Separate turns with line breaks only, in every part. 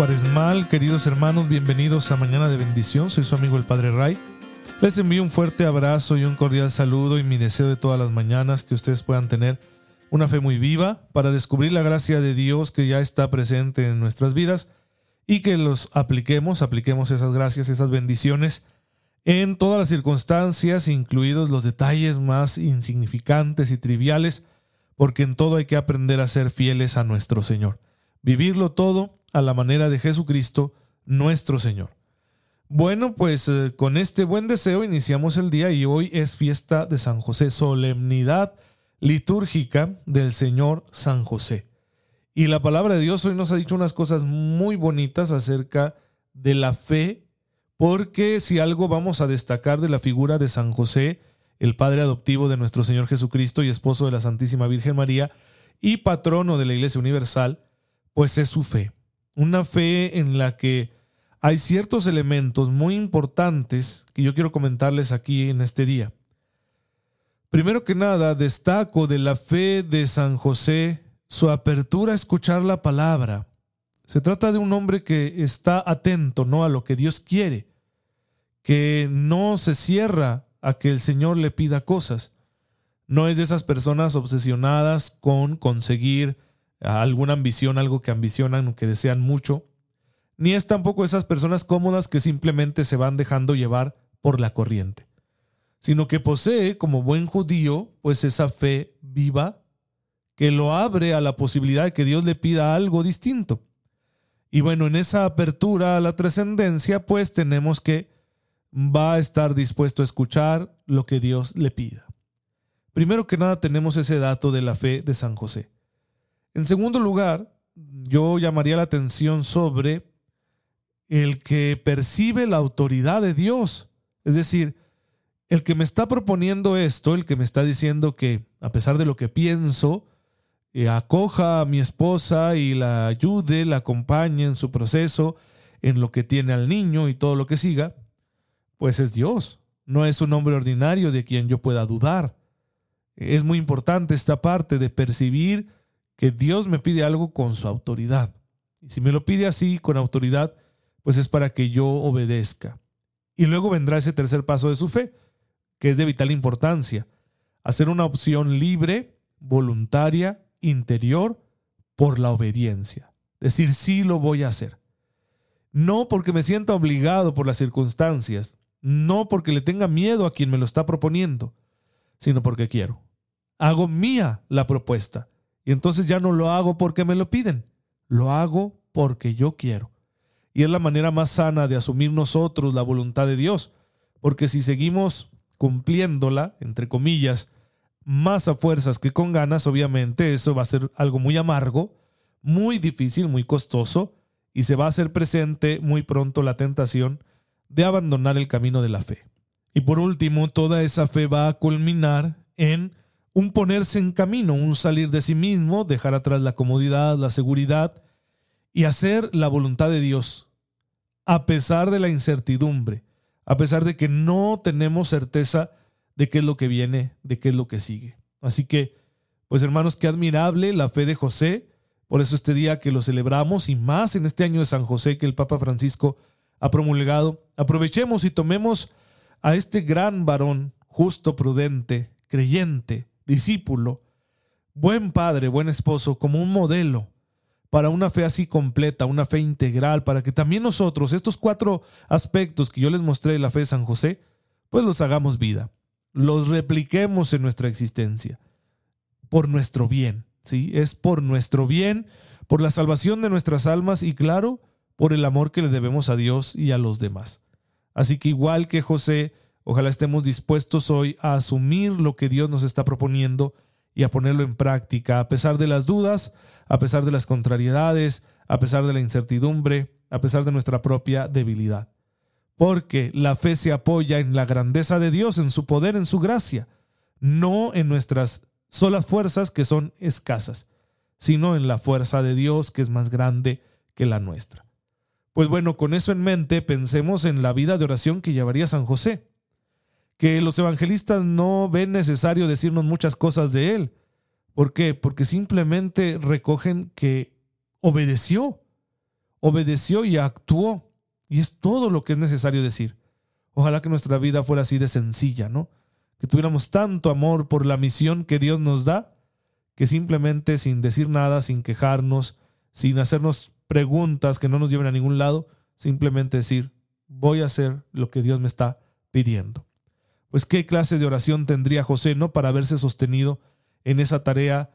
cuaresmal, queridos hermanos, bienvenidos a Mañana de Bendición. Soy su amigo el Padre Ray. Les envío un fuerte abrazo y un cordial saludo y mi deseo de todas las mañanas que ustedes puedan tener una fe muy viva para descubrir la gracia de Dios que ya está presente en nuestras vidas y que los apliquemos, apliquemos esas gracias, esas bendiciones en todas las circunstancias, incluidos los detalles más insignificantes y triviales, porque en todo hay que aprender a ser fieles a nuestro Señor vivirlo todo a la manera de Jesucristo, nuestro Señor. Bueno, pues eh, con este buen deseo iniciamos el día y hoy es fiesta de San José, solemnidad litúrgica del Señor San José. Y la palabra de Dios hoy nos ha dicho unas cosas muy bonitas acerca de la fe, porque si algo vamos a destacar de la figura de San José, el Padre adoptivo de nuestro Señor Jesucristo y esposo de la Santísima Virgen María y patrono de la Iglesia Universal, pues es su fe. Una fe en la que hay ciertos elementos muy importantes que yo quiero comentarles aquí en este día. Primero que nada, destaco de la fe de San José su apertura a escuchar la palabra. Se trata de un hombre que está atento ¿no? a lo que Dios quiere, que no se cierra a que el Señor le pida cosas. No es de esas personas obsesionadas con conseguir alguna ambición, algo que ambicionan o que desean mucho, ni es tampoco esas personas cómodas que simplemente se van dejando llevar por la corriente, sino que posee como buen judío pues esa fe viva que lo abre a la posibilidad de que Dios le pida algo distinto. Y bueno, en esa apertura a la trascendencia pues tenemos que va a estar dispuesto a escuchar lo que Dios le pida. Primero que nada tenemos ese dato de la fe de San José. En segundo lugar, yo llamaría la atención sobre el que percibe la autoridad de Dios. Es decir, el que me está proponiendo esto, el que me está diciendo que a pesar de lo que pienso, eh, acoja a mi esposa y la ayude, la acompañe en su proceso, en lo que tiene al niño y todo lo que siga, pues es Dios. No es un hombre ordinario de quien yo pueda dudar. Es muy importante esta parte de percibir que Dios me pide algo con su autoridad. Y si me lo pide así, con autoridad, pues es para que yo obedezca. Y luego vendrá ese tercer paso de su fe, que es de vital importancia. Hacer una opción libre, voluntaria, interior, por la obediencia. Decir, sí lo voy a hacer. No porque me sienta obligado por las circunstancias, no porque le tenga miedo a quien me lo está proponiendo, sino porque quiero. Hago mía la propuesta y entonces ya no lo hago porque me lo piden, lo hago porque yo quiero. Y es la manera más sana de asumir nosotros la voluntad de Dios, porque si seguimos cumpliéndola, entre comillas, más a fuerzas que con ganas, obviamente eso va a ser algo muy amargo, muy difícil, muy costoso, y se va a hacer presente muy pronto la tentación de abandonar el camino de la fe. Y por último, toda esa fe va a culminar en un ponerse en camino, un salir de sí mismo, dejar atrás la comodidad, la seguridad y hacer la voluntad de Dios, a pesar de la incertidumbre, a pesar de que no tenemos certeza de qué es lo que viene, de qué es lo que sigue. Así que, pues hermanos, qué admirable la fe de José, por eso este día que lo celebramos y más en este año de San José que el Papa Francisco ha promulgado, aprovechemos y tomemos a este gran varón, justo, prudente, creyente, discípulo, buen padre, buen esposo, como un modelo para una fe así completa, una fe integral, para que también nosotros, estos cuatro aspectos que yo les mostré de la fe de San José, pues los hagamos vida, los repliquemos en nuestra existencia, por nuestro bien, ¿sí? Es por nuestro bien, por la salvación de nuestras almas y claro, por el amor que le debemos a Dios y a los demás. Así que igual que José, Ojalá estemos dispuestos hoy a asumir lo que Dios nos está proponiendo y a ponerlo en práctica, a pesar de las dudas, a pesar de las contrariedades, a pesar de la incertidumbre, a pesar de nuestra propia debilidad. porque la fe se apoya en la grandeza de Dios, en su poder, en su gracia, no en nuestras solas fuerzas que son escasas, sino en la fuerza de Dios que es más grande que la nuestra. Pues bueno, con eso en mente, pensemos en la vida de oración que llevaría San José, que los evangelistas no ven necesario decirnos muchas cosas de él. ¿Por qué? Porque simplemente recogen que obedeció, obedeció y actuó y es todo lo que es necesario decir. Ojalá que nuestra vida fuera así de sencilla, ¿no? Que tuviéramos tanto amor por la misión que Dios nos da, que simplemente sin decir nada, sin quejarnos, sin hacernos preguntas que no nos lleven a ningún lado, simplemente decir, voy a hacer lo que Dios me está pidiendo. Pues qué clase de oración tendría José, ¿no? Para haberse sostenido en esa tarea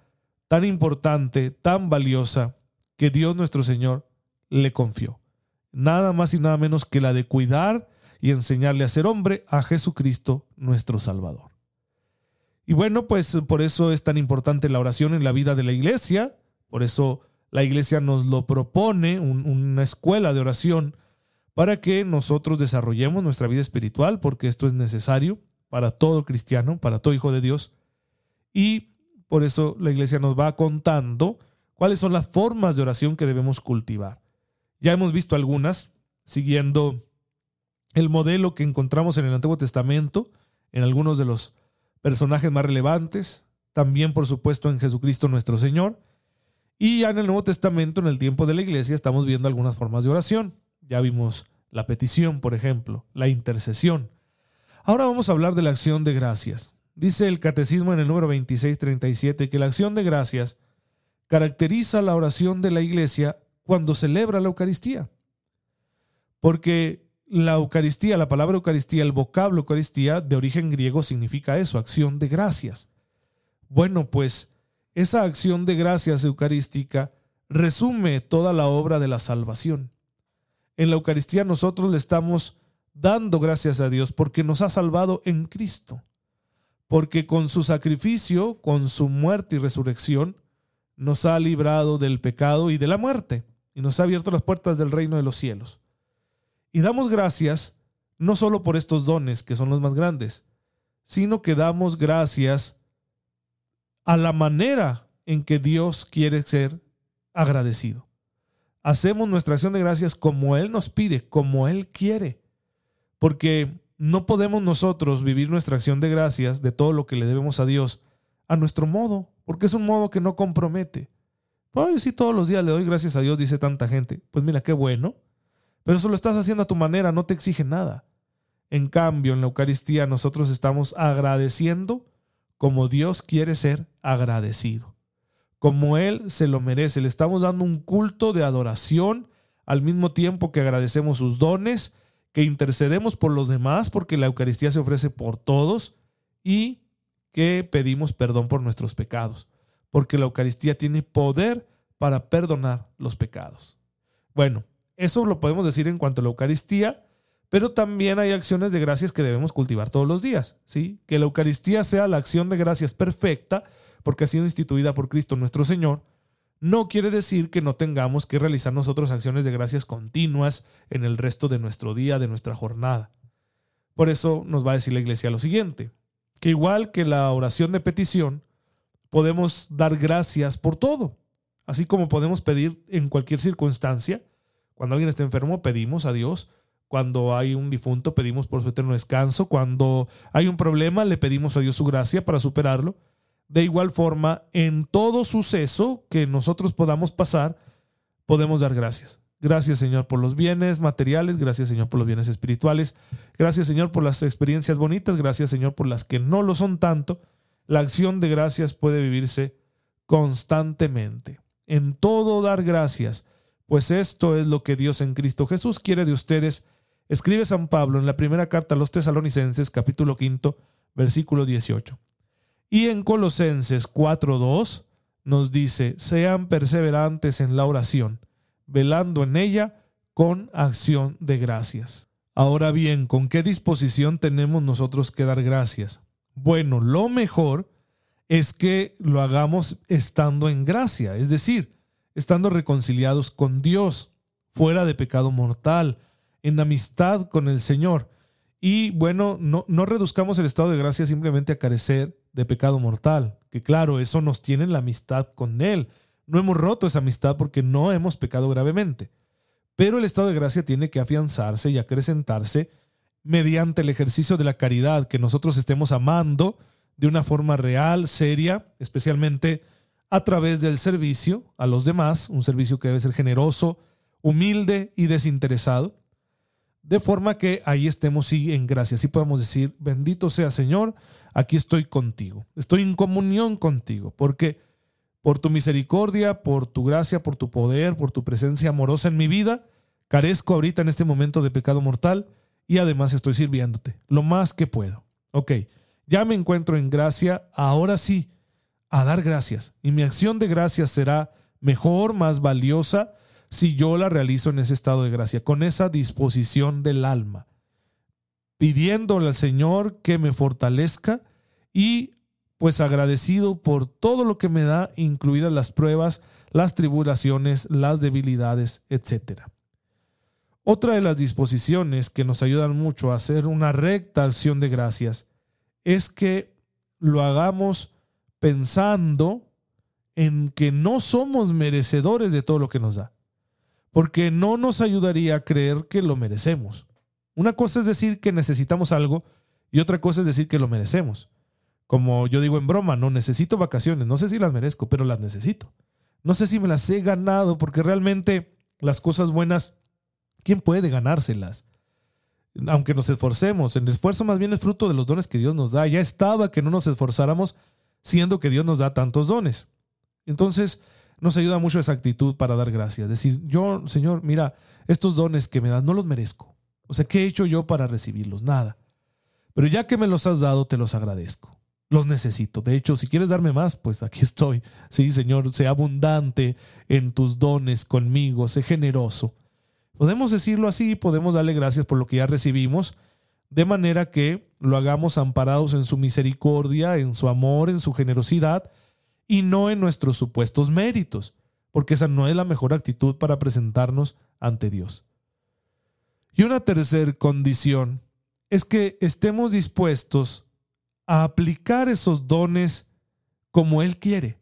tan importante, tan valiosa, que Dios nuestro Señor le confió nada más y nada menos que la de cuidar y enseñarle a ser hombre a Jesucristo nuestro Salvador. Y bueno, pues por eso es tan importante la oración en la vida de la iglesia, por eso la iglesia nos lo propone, una escuela de oración, para que nosotros desarrollemos nuestra vida espiritual, porque esto es necesario para todo cristiano, para todo hijo de Dios. Y por eso la iglesia nos va contando cuáles son las formas de oración que debemos cultivar. Ya hemos visto algunas, siguiendo el modelo que encontramos en el Antiguo Testamento, en algunos de los personajes más relevantes, también por supuesto en Jesucristo nuestro Señor. Y ya en el Nuevo Testamento, en el tiempo de la iglesia, estamos viendo algunas formas de oración. Ya vimos la petición, por ejemplo, la intercesión. Ahora vamos a hablar de la acción de gracias. Dice el Catecismo en el número 2637 que la acción de gracias caracteriza la oración de la iglesia cuando celebra la Eucaristía. Porque la Eucaristía, la palabra Eucaristía, el vocablo Eucaristía de origen griego significa eso, acción de gracias. Bueno, pues esa acción de gracias eucarística resume toda la obra de la salvación. En la Eucaristía nosotros le estamos dando gracias a Dios porque nos ha salvado en Cristo, porque con su sacrificio, con su muerte y resurrección, nos ha librado del pecado y de la muerte y nos ha abierto las puertas del reino de los cielos. Y damos gracias no solo por estos dones, que son los más grandes, sino que damos gracias a la manera en que Dios quiere ser agradecido. Hacemos nuestra acción de gracias como Él nos pide, como Él quiere, porque no podemos nosotros vivir nuestra acción de gracias de todo lo que le debemos a Dios a nuestro modo, porque es un modo que no compromete. Ay, sí, todos los días le doy gracias a Dios, dice tanta gente. Pues mira, qué bueno. Pero eso lo estás haciendo a tu manera, no te exige nada. En cambio, en la Eucaristía nosotros estamos agradeciendo como Dios quiere ser agradecido. Como Él se lo merece. Le estamos dando un culto de adoración al mismo tiempo que agradecemos sus dones, que intercedemos por los demás porque la Eucaristía se ofrece por todos y que pedimos perdón por nuestros pecados porque la Eucaristía tiene poder para perdonar los pecados. Bueno, eso lo podemos decir en cuanto a la Eucaristía, pero también hay acciones de gracias que debemos cultivar todos los días, ¿sí? Que la Eucaristía sea la acción de gracias perfecta, porque ha sido instituida por Cristo nuestro Señor, no quiere decir que no tengamos que realizar nosotros acciones de gracias continuas en el resto de nuestro día, de nuestra jornada. Por eso nos va a decir la Iglesia lo siguiente, que igual que la oración de petición, podemos dar gracias por todo, así como podemos pedir en cualquier circunstancia. Cuando alguien está enfermo, pedimos a Dios. Cuando hay un difunto, pedimos por su eterno descanso. Cuando hay un problema, le pedimos a Dios su gracia para superarlo. De igual forma, en todo suceso que nosotros podamos pasar, podemos dar gracias. Gracias Señor por los bienes materiales, gracias Señor por los bienes espirituales, gracias Señor por las experiencias bonitas, gracias Señor por las que no lo son tanto, la acción de gracias puede vivirse constantemente. En todo dar gracias, pues esto es lo que Dios en Cristo Jesús quiere de ustedes. Escribe San Pablo en la primera carta a los tesalonicenses, capítulo quinto, versículo 18. Y en Colosenses 4.2 nos dice, sean perseverantes en la oración, velando en ella con acción de gracias. Ahora bien, ¿con qué disposición tenemos nosotros que dar gracias? Bueno, lo mejor es que lo hagamos estando en gracia, es decir, estando reconciliados con Dios, fuera de pecado mortal, en amistad con el Señor. Y bueno, no, no reduzcamos el estado de gracia simplemente a carecer de pecado mortal, que claro, eso nos tiene en la amistad con Él. No hemos roto esa amistad porque no hemos pecado gravemente. Pero el estado de gracia tiene que afianzarse y acrecentarse mediante el ejercicio de la caridad, que nosotros estemos amando de una forma real, seria, especialmente a través del servicio a los demás, un servicio que debe ser generoso, humilde y desinteresado, de forma que ahí estemos sí en gracia, así podemos decir, bendito sea Señor, aquí estoy contigo, estoy en comunión contigo, porque por tu misericordia, por tu gracia, por tu poder, por tu presencia amorosa en mi vida, carezco ahorita en este momento de pecado mortal y además estoy sirviéndote lo más que puedo. Ok, ya me encuentro en gracia, ahora sí, a dar gracias. Y mi acción de gracias será mejor, más valiosa, si yo la realizo en ese estado de gracia, con esa disposición del alma, pidiéndole al Señor que me fortalezca y pues agradecido por todo lo que me da, incluidas las pruebas, las tribulaciones, las debilidades, etc. Otra de las disposiciones que nos ayudan mucho a hacer una recta acción de gracias es que lo hagamos pensando en que no somos merecedores de todo lo que nos da, porque no nos ayudaría a creer que lo merecemos. Una cosa es decir que necesitamos algo y otra cosa es decir que lo merecemos. Como yo digo en broma, no necesito vacaciones, no sé si las merezco, pero las necesito. No sé si me las he ganado porque realmente las cosas buenas ¿Quién puede ganárselas? Aunque nos esforcemos, el esfuerzo más bien es fruto de los dones que Dios nos da. Ya estaba que no nos esforzáramos siendo que Dios nos da tantos dones. Entonces, nos ayuda mucho esa actitud para dar gracias. Decir, yo, Señor, mira, estos dones que me das no los merezco. O sea, ¿qué he hecho yo para recibirlos? Nada. Pero ya que me los has dado, te los agradezco. Los necesito. De hecho, si quieres darme más, pues aquí estoy. Sí, Señor, sé abundante en tus dones conmigo, sé generoso. Podemos decirlo así, podemos darle gracias por lo que ya recibimos, de manera que lo hagamos amparados en su misericordia, en su amor, en su generosidad, y no en nuestros supuestos méritos, porque esa no es la mejor actitud para presentarnos ante Dios. Y una tercera condición es que estemos dispuestos a aplicar esos dones como Él quiere.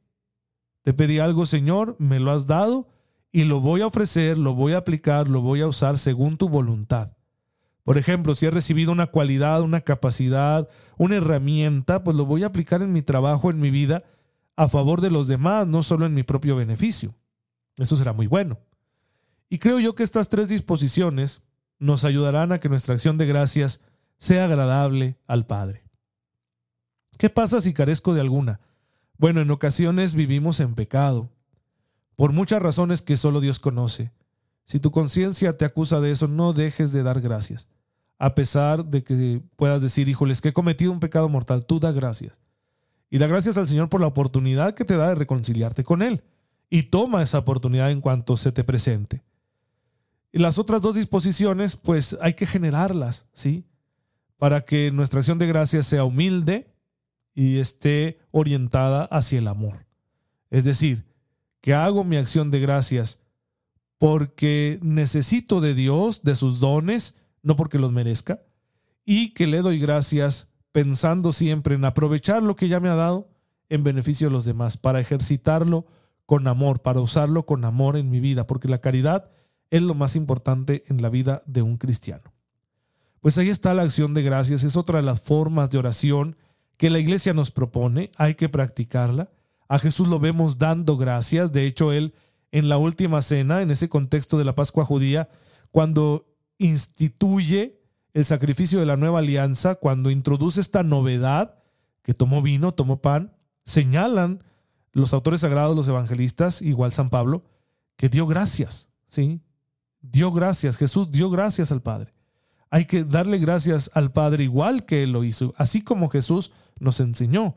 Te pedí algo, Señor, me lo has dado, y lo voy a ofrecer, lo voy a aplicar, lo voy a usar según tu voluntad. Por ejemplo, si he recibido una cualidad, una capacidad, una herramienta, pues lo voy a aplicar en mi trabajo, en mi vida, a favor de los demás, no solo en mi propio beneficio. Eso será muy bueno. Y creo yo que estas tres disposiciones nos ayudarán a que nuestra acción de gracias sea agradable al Padre. ¿Qué pasa si carezco de alguna? Bueno, en ocasiones vivimos en pecado, por muchas razones que solo Dios conoce. Si tu conciencia te acusa de eso, no dejes de dar gracias. A pesar de que puedas decir, híjoles, que he cometido un pecado mortal, tú da gracias. Y da gracias al Señor por la oportunidad que te da de reconciliarte con Él. Y toma esa oportunidad en cuanto se te presente. Y las otras dos disposiciones, pues hay que generarlas, ¿sí? Para que nuestra acción de gracias sea humilde y esté orientada hacia el amor. Es decir, que hago mi acción de gracias porque necesito de Dios, de sus dones, no porque los merezca, y que le doy gracias pensando siempre en aprovechar lo que ya me ha dado en beneficio de los demás, para ejercitarlo con amor, para usarlo con amor en mi vida, porque la caridad es lo más importante en la vida de un cristiano. Pues ahí está la acción de gracias, es otra de las formas de oración que la iglesia nos propone, hay que practicarla a Jesús lo vemos dando gracias. De hecho, él en la última cena, en ese contexto de la Pascua judía, cuando instituye el sacrificio de la nueva alianza, cuando introduce esta novedad, que tomó vino, tomó pan, señalan los autores sagrados, los evangelistas, igual San Pablo, que dio gracias, ¿sí? Dio gracias, Jesús dio gracias al Padre. Hay que darle gracias al Padre igual que Él lo hizo, así como Jesús nos enseñó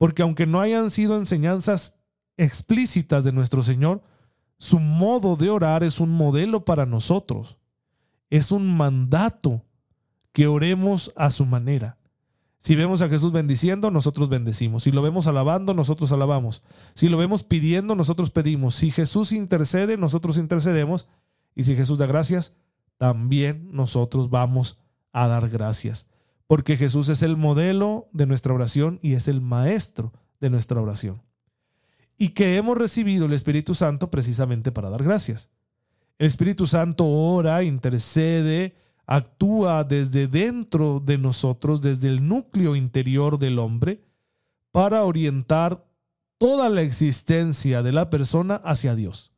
porque aunque no hayan sido enseñanzas explícitas de nuestro Señor, su modo de orar es un modelo para nosotros. Es un mandato que oremos a su manera. Si vemos a Jesús bendiciendo, nosotros bendecimos. Si lo vemos alabando, nosotros alabamos. Si lo vemos pidiendo, nosotros pedimos. Si Jesús intercede, nosotros intercedemos. Y si Jesús da gracias, también nosotros vamos a dar gracias, porque Jesús es el modelo de nuestra oración y es el maestro de nuestra oración. Y que hemos recibido el Espíritu Santo precisamente para dar gracias. El Espíritu Santo ora, intercede, actúa desde dentro de nosotros, desde el núcleo interior del hombre, para orientar toda la existencia de la persona hacia Dios.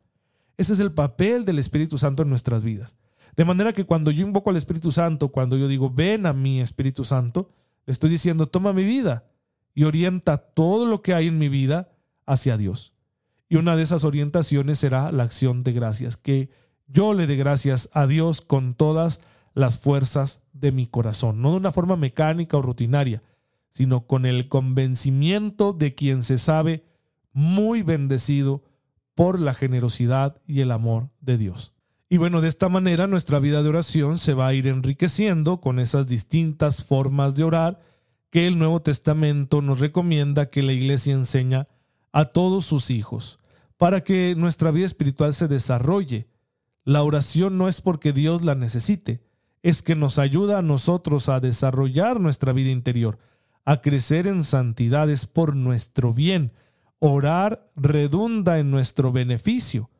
Ese es el papel del Espíritu Santo en nuestras vidas. De manera que cuando yo invoco al Espíritu Santo, cuando yo digo, ven a mí Espíritu Santo, estoy diciendo, toma mi vida y orienta todo lo que hay en mi vida hacia Dios. Y una de esas orientaciones será la acción de gracias, que yo le dé gracias a Dios con todas las fuerzas de mi corazón, no de una forma mecánica o rutinaria, sino con el convencimiento de quien se sabe muy bendecido por la generosidad y el amor de Dios. Y bueno, de esta manera nuestra vida de oración se va a ir enriqueciendo con esas distintas formas de orar que el Nuevo Testamento nos recomienda que la Iglesia enseña a todos sus hijos, para que nuestra vida espiritual se desarrolle. La oración no es porque Dios la necesite, es que nos ayuda a nosotros a desarrollar nuestra vida interior, a crecer en santidades por nuestro bien. Orar redunda en nuestro beneficio.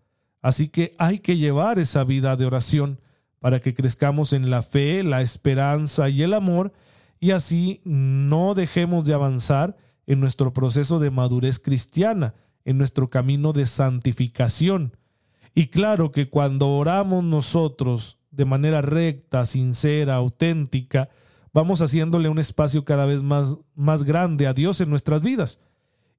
Así que hay que llevar esa vida de oración para que crezcamos en la fe, la esperanza y el amor y así no dejemos de avanzar en nuestro proceso de madurez cristiana, en nuestro camino de santificación. Y claro que cuando oramos nosotros de manera recta, sincera, auténtica, vamos haciéndole un espacio cada vez más, más grande a Dios en nuestras vidas.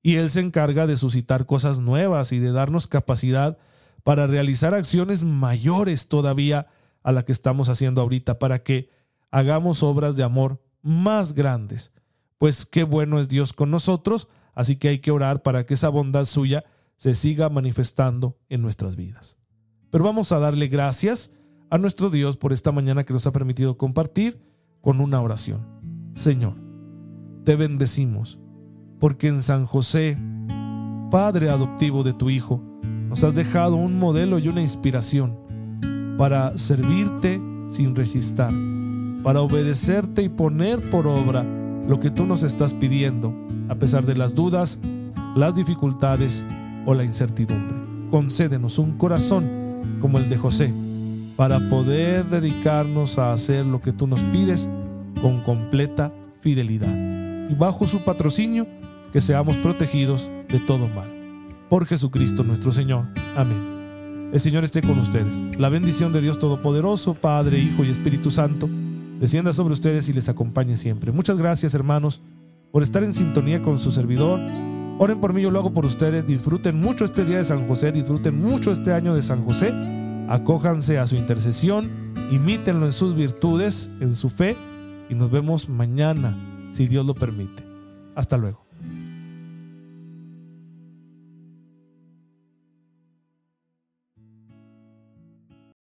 Y Él se encarga de suscitar cosas nuevas y de darnos capacidad para realizar acciones mayores todavía a la que estamos haciendo ahorita, para que hagamos obras de amor más grandes. Pues qué bueno es Dios con nosotros, así que hay que orar para que esa bondad suya se siga manifestando en nuestras vidas. Pero vamos a darle gracias a nuestro Dios por esta mañana que nos ha permitido compartir con una oración. Señor, te bendecimos, porque en San José, Padre adoptivo de tu Hijo, nos has dejado un modelo y una inspiración para servirte sin resistir, para obedecerte y poner por obra lo que tú nos estás pidiendo, a pesar de las dudas, las dificultades o la incertidumbre. Concédenos un corazón como el de José, para poder dedicarnos a hacer lo que tú nos pides con completa fidelidad. Y bajo su patrocinio, que seamos protegidos de todo mal por Jesucristo nuestro Señor. Amén. El Señor esté con ustedes. La bendición de Dios Todopoderoso, Padre, Hijo y Espíritu Santo, descienda sobre ustedes y les acompañe siempre. Muchas gracias, hermanos, por estar en sintonía con su servidor. Oren por mí, yo lo hago por ustedes. Disfruten mucho este día de San José, disfruten mucho este año de San José. Acójanse a su intercesión, imítenlo en sus virtudes, en su fe, y nos vemos mañana, si Dios lo permite. Hasta luego.